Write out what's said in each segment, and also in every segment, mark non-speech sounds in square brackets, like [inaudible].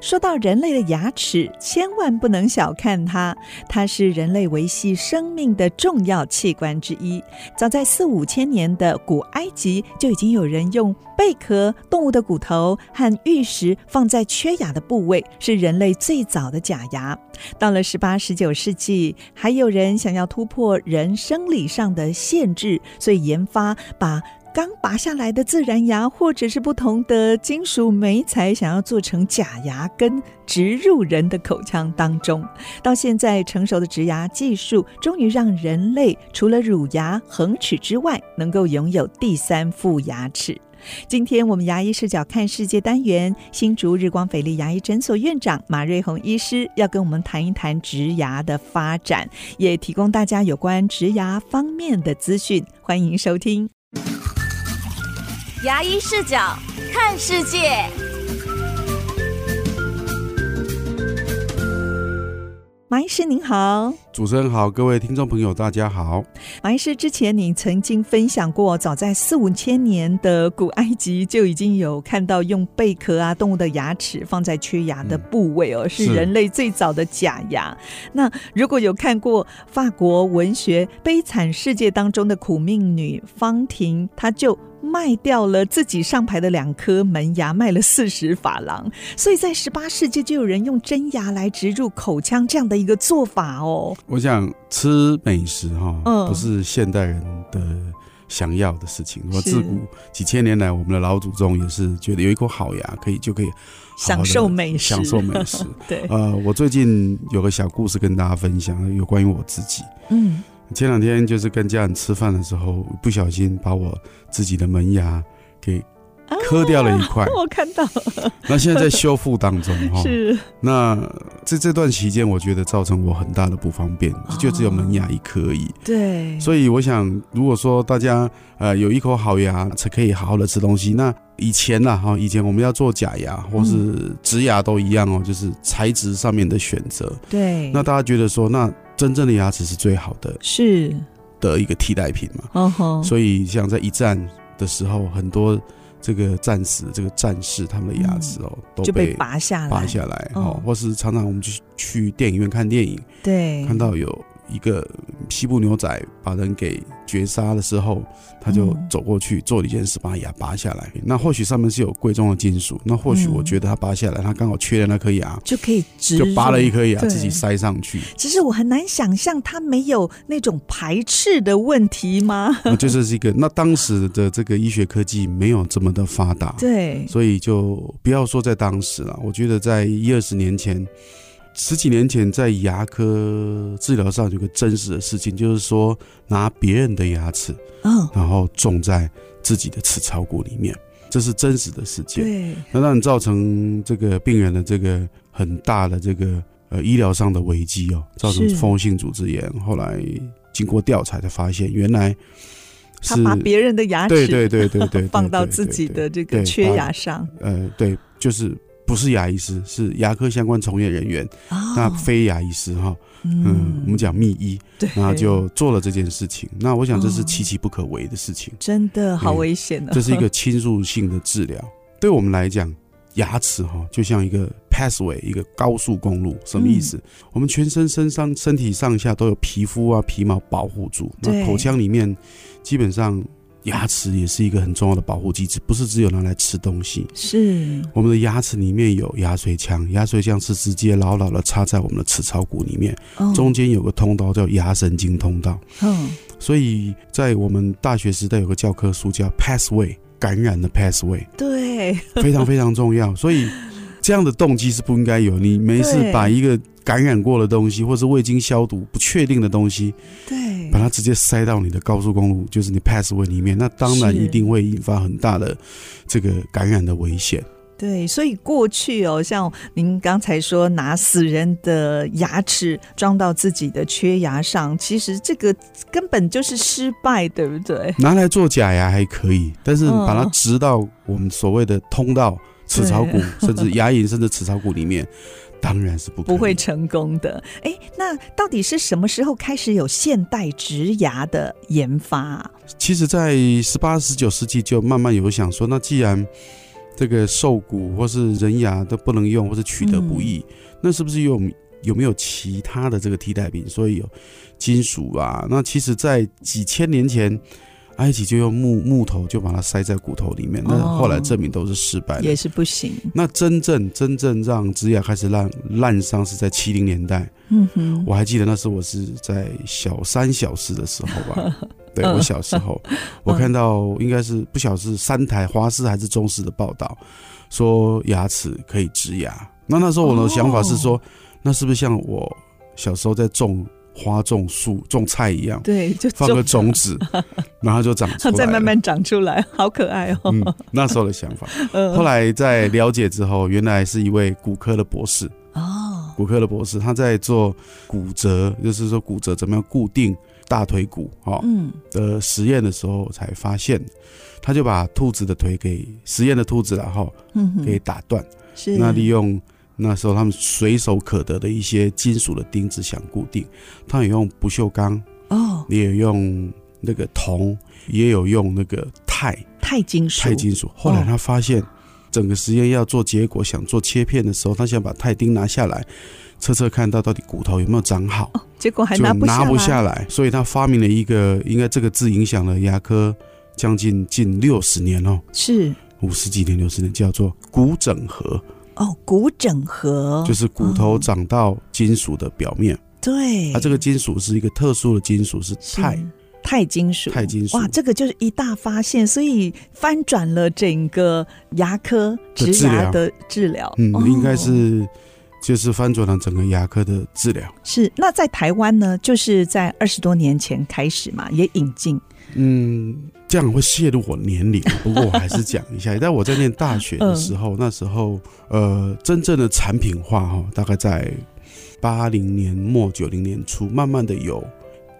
说到人类的牙齿，千万不能小看它，它是人类维系生命的重要器官之一。早在四五千年的古埃及，就已经有人用贝壳、动物的骨头和玉石放在缺牙的部位，是人类最早的假牙。到了十八、十九世纪，还有人想要突破人生理上的限制，所以研发把。刚拔下来的自然牙，或者是不同的金属媒材，想要做成假牙根，植入人的口腔当中。到现在，成熟的植牙技术终于让人类除了乳牙、恒齿之外，能够拥有第三副牙齿。今天我们牙医视角看世界单元，新竹日光斐丽牙医诊所院长马瑞红医师要跟我们谈一谈植牙的发展，也提供大家有关植牙方面的资讯。欢迎收听。牙医视角看世界，马医师您好，主持人好，各位听众朋友大家好。马医师，之前你曾经分享过，早在四五千年的古埃及就已经有看到用贝壳啊动物的牙齿放在缺牙的部位哦，嗯、是人类最早的假牙。那如果有看过法国文学《悲惨世界》当中的苦命女方婷，她就。卖掉了自己上排的两颗门牙，卖了四十法郎。所以在十八世纪就有人用真牙来植入口腔这样的一个做法哦。我想吃美食哈，嗯，不是现代人的想要的事情。我自古几千年来，我们的老祖宗也是觉得有一口好牙可以就可以享受美食，享受美食。[laughs] 对，呃，我最近有个小故事跟大家分享，有关于我自己。嗯。前两天就是跟家人吃饭的时候，不小心把我自己的门牙给磕掉了一块，我看到。那现在在修复当中哈。是。那在这段期间，我觉得造成我很大的不方便，就只有门牙一颗而已。对。所以我想，如果说大家呃有一口好牙，才可以好好的吃东西。那以前呐哈，以前我们要做假牙或是植牙都一样哦，就是材质上面的选择。对。那大家觉得说那。真正的牙齿是最好的，是。的一个替代品嘛？哦吼，所以像在一战的时候，很多这个战死这个战士他们的牙齿哦，都被拔下来，拔下来哦，或是常常我们去去电影院看电影，对，看到有。一个西部牛仔把人给绝杀的时候，他就走过去做了一件事，把牙拔下来。那或许上面是有贵重的金属，那或许我觉得他拔下来，他刚好缺了那颗牙，就可以直就拔了一颗牙自己塞上去。其实我很难想象他没有那种排斥的问题吗？那就是一个，那当时的这个医学科技没有这么的发达，对，所以就不要说在当时了。我觉得在一二十年前。十几年前，在牙科治疗上有个真实的事情，就是说拿别人的牙齿，嗯，然后种在自己的齿槽骨里面，这是真实的事件。对，那让你造成这个病人的这个很大的这个呃医疗上的危机哦，造成蜂窝性组织炎。后来经过调查才发现，原来是他把别人的牙齿对对对对对 [laughs] 放到自己的这个缺牙上。呃，对，就是。不是牙医师，是牙科相关从业人员。哦、那非牙医师哈，嗯，嗯，我们讲密医，对，然后就做了这件事情。那我想这是岌岌不可为的事情，真的好危险的。这是一个侵入性的治疗，对我们来讲，牙齿哈就像一个 pathway，一个高速公路。什么意思？嗯、我们全身身上、身体上下都有皮肤啊、皮毛保护住。那口腔里面基本上。牙齿也是一个很重要的保护机制，不是只有拿来吃东西。是我们的牙齿里面有牙髓腔，牙髓腔是直接牢牢的插在我们的齿槽骨里面，哦、中间有个通道叫牙神经通道。嗯、哦，所以在我们大学时代有个教科书叫 Pathway，感染的 Pathway，对，非常非常重要。所以这样的动机是不应该有，你没事把一个。感染过的东西，或是未经消毒、不确定的东西，对，把它直接塞到你的高速公路，就是你 passway 里面，那当然一定会引发很大的这个感染的危险。对，所以过去哦，像您刚才说拿死人的牙齿装到自己的缺牙上，其实这个根本就是失败，对不对？拿来做假牙还可以，但是把它植到我们所谓的通道、齿槽骨，甚至 [laughs] 牙龈，甚至齿槽骨里面，当然是不可，不会成功的。哎，那到底是什么时候开始有现代植牙的研发？其实，在十八、十九世纪就慢慢有想说，那既然这个兽骨或是人牙都不能用，或是取得不易，嗯、那是不是有有没有其他的这个替代品？所以有金属啊。那其实，在几千年前，埃及就用木木头就把它塞在骨头里面，那后来证明都是失败的，也是不行。那真正真正让植牙开始烂烂伤是在七零年代。嗯哼，我还记得那时候我是在小三小四的时候吧。[laughs] 对，我小时候，嗯、我看到应该是不晓得是三台华视还是中视的报道，说牙齿可以植牙。那那时候我的想法是说，哦、那是不是像我小时候在种花、种树、种菜一样？对，就放个种子，[laughs] 然后就长出来，再慢慢长出来，好可爱哦。嗯，那时候的想法。[laughs] 后来在了解之后，原来是一位骨科的博士哦，骨科的博士，他在做骨折，就是说骨折怎么样固定。大腿骨哦，嗯的实验的时候才发现，他就把兔子的腿给实验的兔子然后嗯，给打断，是那利用那时候他们随手可得的一些金属的钉子想固定，他也用不锈钢哦，也有用那个铜，也有用那个钛钛金属。钛金属。后来他发现，整个实验要做结果，想做切片的时候，他想把钛钉拿下来。测测看到到底骨头有没有长好，哦、结果还拿不拿不下来，所以他发明了一个，应该这个字影响了牙科将近近六十年哦，是。五十几年六十年，叫做骨整合哦，骨整合。就是骨头长到金属的表面，对，它、啊、这个金属是一个特殊的金属，是钛。钛金属，钛金属，哇，这个就是一大发现，所以翻转了整个牙科植牙的治疗，嗯，哦、应该是。就是翻转了整个牙科的治疗。是，那在台湾呢，就是在二十多年前开始嘛，也引进。嗯，这样会泄露我年龄，不过我还是讲一下。在我在念大学的时候，嗯、那时候呃，真正的产品化哈，大概在八零年末九零年初，慢慢的有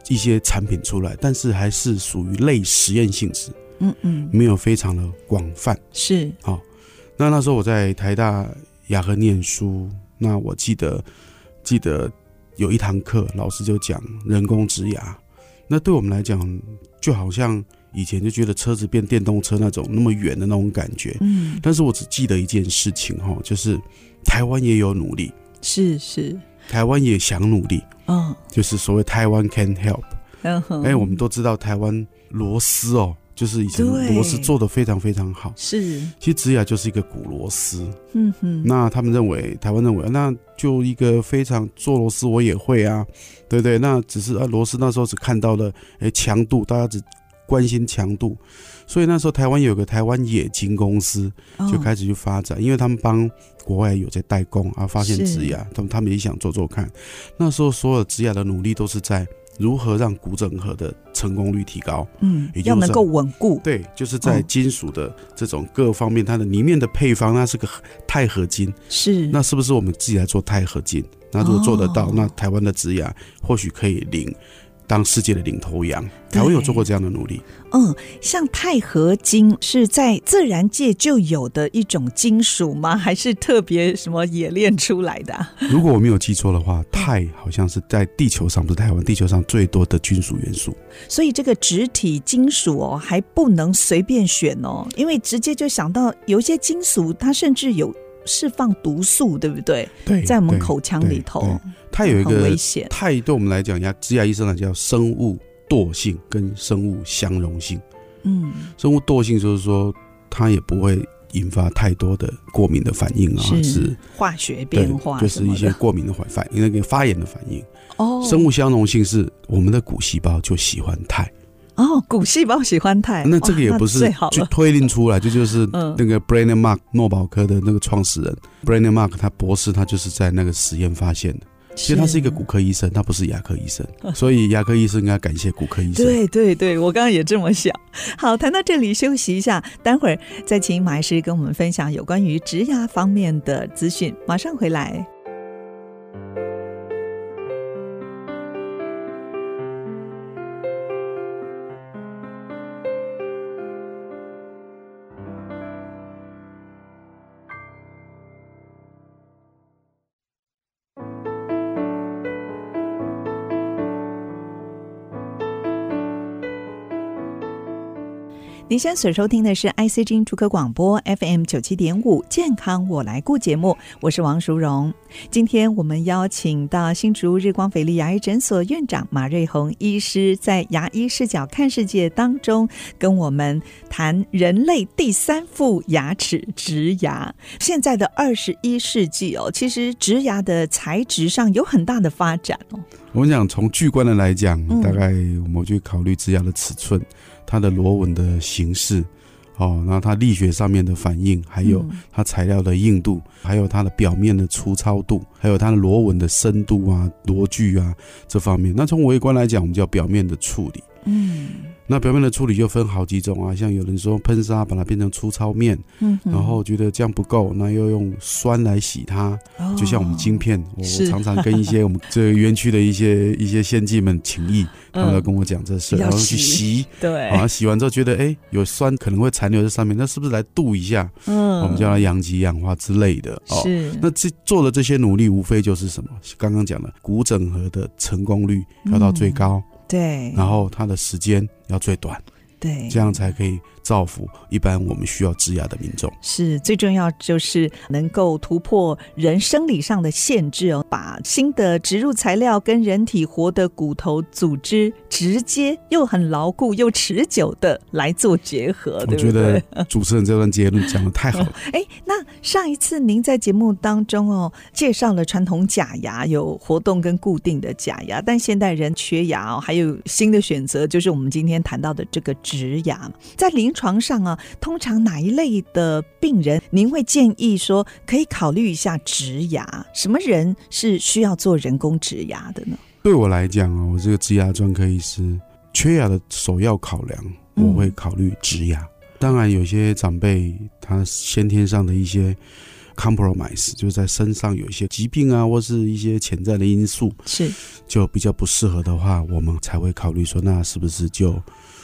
一些产品出来，但是还是属于类实验性质。嗯嗯，没有非常的广泛。是，好，那那时候我在台大雅和念书。那我记得，记得有一堂课，老师就讲人工植牙。那对我们来讲，就好像以前就觉得车子变电动车那种那么远的那种感觉。嗯。但是我只记得一件事情哈，就是台湾也有努力，是是，台湾也想努力。嗯。就是所谓台湾 can help。嗯我们都知道台湾螺丝哦。就是以前螺丝做的非常非常好，是，其实植牙就是一个古螺丝，嗯哼，那他们认为，台湾认为，那就一个非常做螺丝我也会啊，对不对？那只是啊螺丝那时候只看到了哎强度，大家只关心强度，所以那时候台湾有个台湾冶金公司就开始去发展，因为他们帮国外有在代工啊，发现植牙，他们他们也想做做看，那时候所有植牙的努力都是在。如何让骨整合的成功率提高？嗯，要能够稳固。对，就是在金属的这种各方面，它的里面的配方，那是个钛合金。是，那是不是我们自己来做钛合金？那如果做得到，哦、那台湾的植牙或许可以领。当世界的领头羊，台湾有做过这样的努力。嗯，像钛合金是在自然界就有的一种金属吗？[laughs] 还是特别什么冶炼出来的、啊？[laughs] 如果我没有记错的话，钛好像是在地球上，不是台湾地球上最多的金属元素。所以这个植体金属哦，还不能随便选哦，因为直接就想到有一些金属，它甚至有。释放毒素，对不对？对，在我们口腔里头，它有一个危险。钛对我们来讲，牙植牙医生来讲叫生物惰性跟生物相容性。嗯，生物惰性就是说，它也不会引发太多的过敏的反应啊，是，是化学变化，就是一些过敏的反反应，那个发炎的反应。哦，生物相容性是我们的骨细胞就喜欢钛。哦，骨细胞喜欢钛，那这个也不是就推定出来，[laughs] 这就，就是那个 Brainer Mark 诺宝科的那个创始人 Brainer Mark，他博士，他就是在那个实验发现的。其实他是一个骨科医生，他不是牙科医生，[laughs] 所以牙科医生应该感谢骨科医生。对对对，我刚刚也这么想。好，谈到这里休息一下，待会儿再请马医师跟我们分享有关于植牙方面的资讯，马上回来。您现在所收听的是 IC 之音主客广播 FM 九七点五健康我来顾节目，我是王淑荣。今天我们邀请到新竹日光斐丽牙医诊所院长马瑞红医师，在牙医视角看世界当中，跟我们谈人类第三副牙齿——植牙。现在的二十一世纪哦，其实植牙的材质上有很大的发展哦。我们讲从巨观的来讲，大概我们去考虑植牙的尺寸。它的螺纹的形式，哦，然后它力学上面的反应，还有它材料的硬度，还有它的表面的粗糙度，还有它的螺纹的深度啊、螺距啊这方面。那从微观来讲，我们叫表面的处理。嗯。那表面的处理就分好几种啊，像有人说喷砂把它变成粗糙面，嗯，然后觉得这样不够，那又用酸来洗它，哦、就像我们晶片，我常常跟一些我们这个园区的一些一些先进们情谊，他们来跟我讲这事，嗯、然后去洗，[laughs] 对，啊，洗完之后觉得哎有酸可能会残留在上面，那是不是来镀一下？嗯，我们叫它阳极氧化之类的，哦，是。那这做的这些努力，无非就是什么？刚刚讲的骨整合的成功率要到最高。嗯对，然后它的时间要最短，对，这样才可以。造福一般我们需要植牙的民众，是最重要，就是能够突破人生理上的限制哦，把新的植入材料跟人体活的骨头组织直接又很牢固又持久的来做结合。我觉得主持人这段结论讲的太好了。[laughs] 哎，那上一次您在节目当中哦，介绍了传统假牙有活动跟固定的假牙，但现代人缺牙哦，还有新的选择，就是我们今天谈到的这个植牙，在临床上啊，通常哪一类的病人，您会建议说可以考虑一下植牙？什么人是需要做人工植牙的呢？对我来讲啊，我这个植牙专科医师，缺牙的首要考量，我会考虑植牙。嗯、当然，有些长辈他先天上的一些 compromise，就是在身上有一些疾病啊，或是一些潜在的因素，是就比较不适合的话，我们才会考虑说，那是不是就。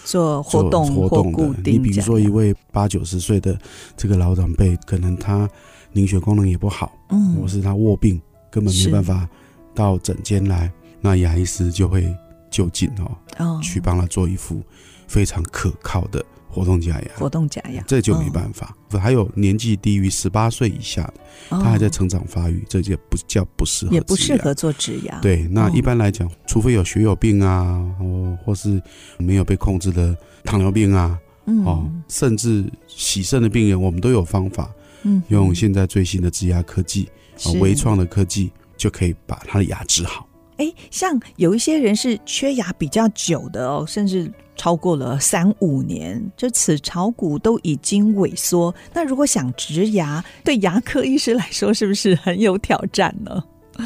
做活动活动的，你比如说一位八九十岁的这个老长辈，可能他凝血功能也不好，嗯，或是他卧病，根本没办法到诊间来，那牙医师就会就近哦，哦，去帮他做一副非常可靠的。活动假牙，活动假牙，这就没办法。哦、还有年纪低于十八岁以下的，他还在成长发育，这就不叫不适合，也不适合做植牙。对，那一般来讲，哦、除非有血友病啊，或，或是没有被控制的糖尿病啊，嗯、哦，甚至洗肾的病人，我们都有方法，嗯，用现在最新的植牙科技，啊，微创的科技，就可以把他的牙治好。哎，像有一些人是缺牙比较久的哦，甚至。超过了三五年，这齿槽骨都已经萎缩。那如果想植牙，对牙科医师来说，是不是很有挑战呢？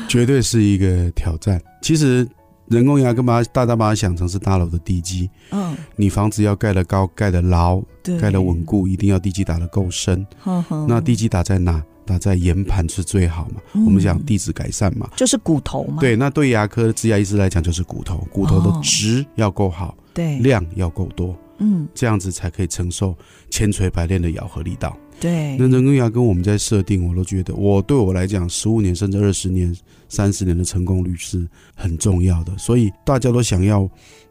绝对是一个挑战。其实人工牙根把大家把它想成是大楼的地基。嗯，你房子要盖得高、盖得牢、盖得稳固，一定要地基打得够深。呵呵，那地基打在哪？打在岩盘是最好嘛？嗯、我们讲地质改善嘛，就是骨头嘛。对，那对牙科植牙医师来讲，就是骨头，骨头的质要够好。哦对，量要够多，嗯，这样子才可以承受千锤百炼的咬合力道。对，那人工牙跟我们在设定，我都觉得，我对我来讲，十五年甚至二十年、三十年的成功率是很重要的。所以大家都想要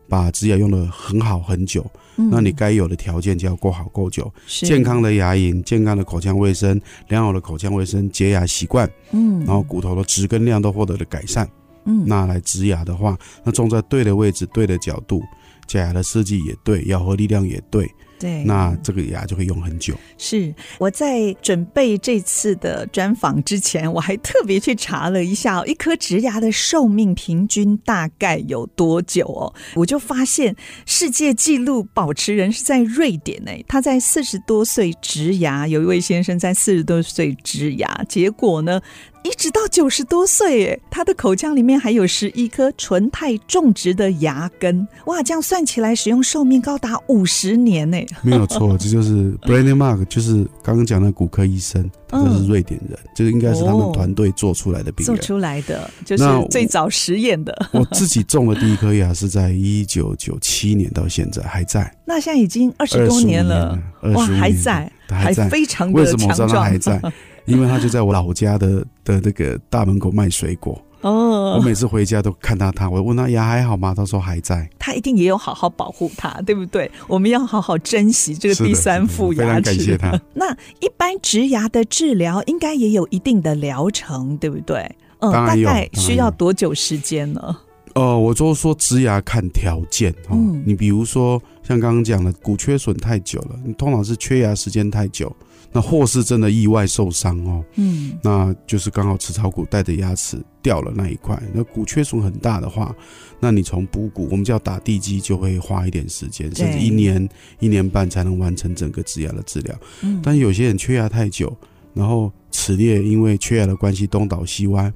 把植牙用的很好很久，嗯、那你该有的条件就要够好够久，健康的牙龈、健康的口腔卫生、良好的口腔卫生、洁牙习惯，嗯，然后骨头的植根量都获得了改善，嗯，那来植牙的话，那种在对的位置、对的角度。假牙的设计也对，咬合力量也对，对，那这个牙就可以用很久。是我在准备这次的专访之前，我还特别去查了一下，一颗植牙的寿命平均大概有多久哦？我就发现世界纪录保持人是在瑞典诶，他在四十多岁植牙，有一位先生在四十多岁植牙，结果呢，一直到九十多岁，哎，他的口腔里面还有十一颗纯钛种植的牙根，哇，这样算起来，使用寿命高达五十年呢。没有错，这就是 [laughs] Brennan Mark，就是刚刚讲的骨科医生，他是瑞典人，这个应该是他们团队做出来的病人，做出来的，就是最早实验的。[laughs] 我自己种的第一颗牙是在一九九七年，到现在还在。那现在已经二十多年了，哇，还在，还在，非常的强壮。为什么我知道他还在？[laughs] 因为他就在我老家的的那个大门口卖水果哦，我每次回家都看到他，我问他牙还好吗？他说还在。他一定也有好好保护它，对不对？我们要好好珍惜这个第三副牙齿。非常感谢他。[laughs] 那一般植牙的治疗应该也有一定的疗程，对不对？嗯，大概需要多久时间呢？呃，我就说植牙看条件哦。嗯，你比如说像刚刚讲的骨缺损太久了，你通常是缺牙时间太久。那或是真的意外受伤哦，嗯，那就是刚好齿槽骨带着牙齿掉了那一块，那骨缺损很大的话，那你从补骨，我们叫打地基，就会花一点时间，甚至一年一年半才能完成整个植牙的治疗。嗯，但有些人缺牙太久，然后齿列因为缺牙的关系东倒西歪。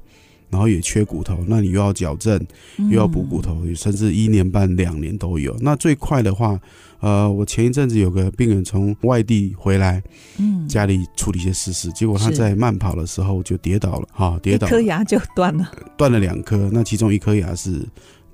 然后也缺骨头，那你又要矫正，又要补骨头，甚至一年半、两年都有。那最快的话，呃，我前一阵子有个病人从外地回来，嗯，家里处理一些事事，结果他在慢跑的时候就跌倒了，哈，跌倒，一颗牙就断了，断了两颗，那其中一颗牙是。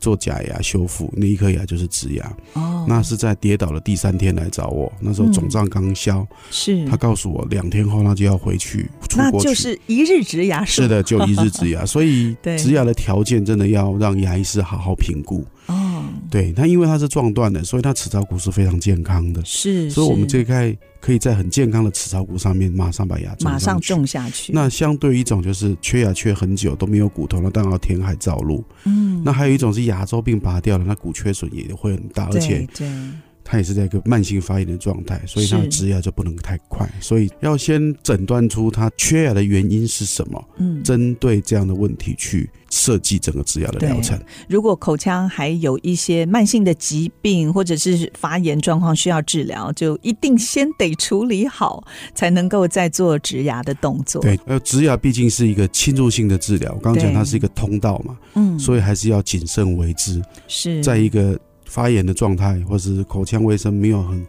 做假牙修复，那一颗牙就是植牙。哦，那是在跌倒的第三天来找我，那时候肿胀刚消。是，他告诉我两天后他就要回去出国去，那就是一日植牙。是的，就一日植牙。所以 [laughs] 植牙的条件真的要让牙医师好好评估。哦，对，它因为它是撞断的，所以它齿槽骨是非常健康的。是，所以我们这一块。可以在很健康的齿槽骨上面马上把牙马上种下去。那相对于一种就是缺牙缺很久都没有骨头，了当然要填海造路。嗯，那还有一种是牙周病拔掉了，那骨缺损也会很大，而且对。他也是在一个慢性发炎的状态，所以它的植牙就不能太快，所以要先诊断出它缺牙的原因是什么，嗯，针对这样的问题去设计整个植牙的疗程。如果口腔还有一些慢性的疾病或者是发炎状况需要治疗，就一定先得处理好，才能够再做植牙的动作。对，呃，植牙毕竟是一个侵入性的治疗，我刚刚讲它是一个通道嘛，嗯，所以还是要谨慎为之。是在一个。发炎的状态，或是口腔卫生没有很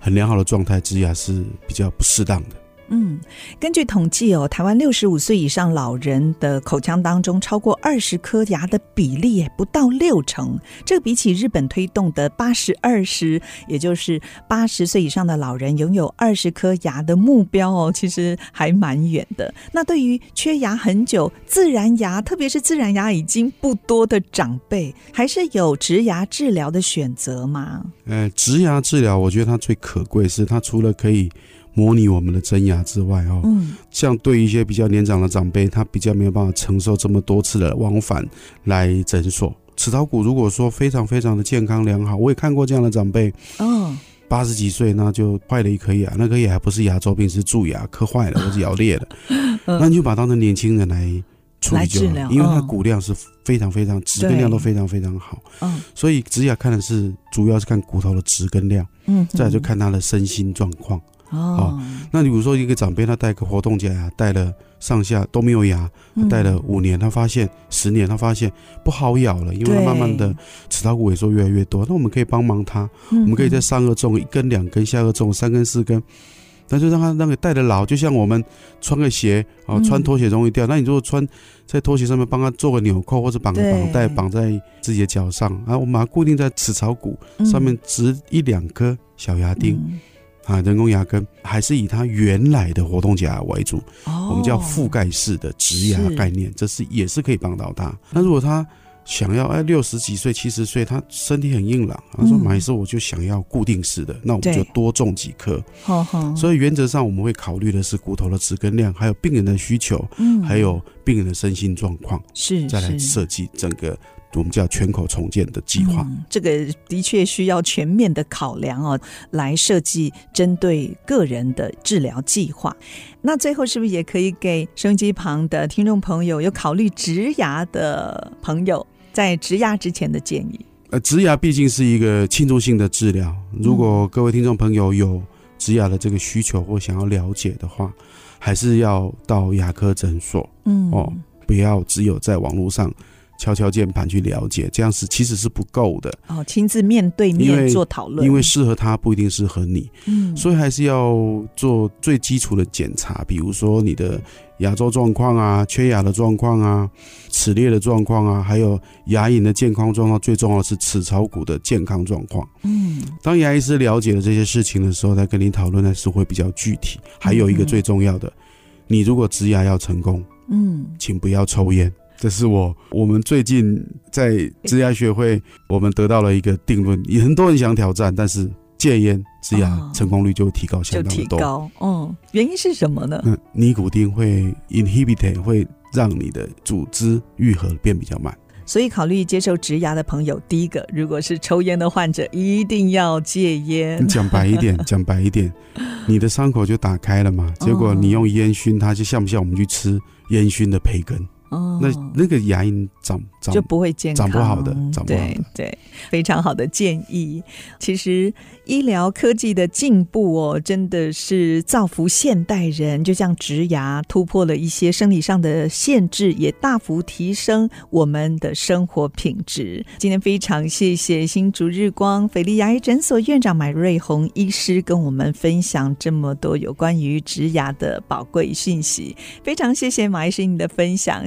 很良好的状态，植牙是比较不适当的。嗯，根据统计哦，台湾六十五岁以上老人的口腔当中，超过二十颗牙的比例不到六成。这比起日本推动的八十二十，也就是八十岁以上的老人拥有二十颗牙的目标哦，其实还蛮远的。那对于缺牙很久、自然牙，特别是自然牙已经不多的长辈，还是有植牙治疗的选择吗？呃，植牙治疗，我觉得它最可贵是它除了可以。模拟我们的真牙之外，哦，嗯，像对一些比较年长的长辈，他比较没有办法承受这么多次的往返来诊所。齿槽骨如果说非常非常的健康良好，我也看过这样的长辈，嗯，八十几岁那就坏了一颗牙，那颗牙还不是牙周病，是蛀牙磕坏了或者咬裂了，[laughs] 那你就把它当成年轻人来处理就好，因为它骨量是非常非常质根量都非常非常好，嗯，所以植牙看的是主要是看骨头的质根量，嗯，再来就看他的身心状况。哦，那你比如说一个长辈，他戴个活动假牙，戴了上下都没有牙，戴了五年，他发现十年，他发现不好咬了，因为他慢慢的齿槽骨萎缩越来越多。那我们可以帮忙他，我们可以在上颚种一根、两根，下颚种三根、四根，那就让他那个戴的牢，就像我们穿个鞋啊，穿拖鞋容易掉，那你如果穿在拖鞋上面帮他做个纽扣或者绑个绑带绑在自己的脚上，啊，我们把它固定在齿槽骨上面，植一两颗小牙钉。啊，人工牙根还是以它原来的活动假牙为主，哦、我们叫覆盖式的植牙概念，是这是也是可以帮到他。那如果他想要哎六十几岁、七十岁，他身体很硬朗，他说马医师我就想要固定式的，嗯、那我们就多种几颗。对所以原则上我们会考虑的是骨头的质根量，还有病人的需求，嗯，还有病人的身心状况，是再来设计整个我们叫全口重建的计划。嗯，这个的确需要全面的考量哦，来设计针对个人的治疗计划。那最后是不是也可以给收音机旁的听众朋友，有考虑植牙的朋友，在植牙之前的建议？呃，植牙毕竟是一个侵入性的治疗，如果各位听众朋友有植牙的这个需求或想要了解的话，还是要到牙科诊所。嗯，哦，不要只有在网络上。敲敲键盘去了解，这样是其实是不够的哦。亲自面对面做讨论，因为适合他不一定适合你，嗯，所以还是要做最基础的检查，比如说你的牙周状况啊、缺牙的状况啊、齿列的状况啊，还有牙龈的健康状况，最重要的是齿槽骨的健康状况。嗯，当牙医师了解了这些事情的时候，再跟你讨论的是会比较具体。还有一个最重要的，你如果植牙要成功，嗯，请不要抽烟。这是我我们最近在植牙学会，我们得到了一个定论，也很多人想挑战，但是戒烟植牙成功率就提高相当多。就提高，嗯，原因是什么呢？嗯，尼古丁会 inhibit 会让你的组织愈合变比较慢，所以考虑接受植牙的朋友，第一个如果是抽烟的患者，一定要戒烟。讲白一点，[laughs] 讲白一点，你的伤口就打开了嘛，结果你用烟熏它，就像不像我们去吃烟熏的培根？哦，那那个牙龈长长就不会健康，长不好的，长不好的。对对，非常好的建议。其实医疗科技的进步哦，真的是造福现代人。就像植牙突破了一些生理上的限制，也大幅提升我们的生活品质。今天非常谢谢新竹日光斐丽牙医诊所院长马瑞红医师跟我们分享这么多有关于植牙的宝贵讯息。非常谢谢马医师你的分享。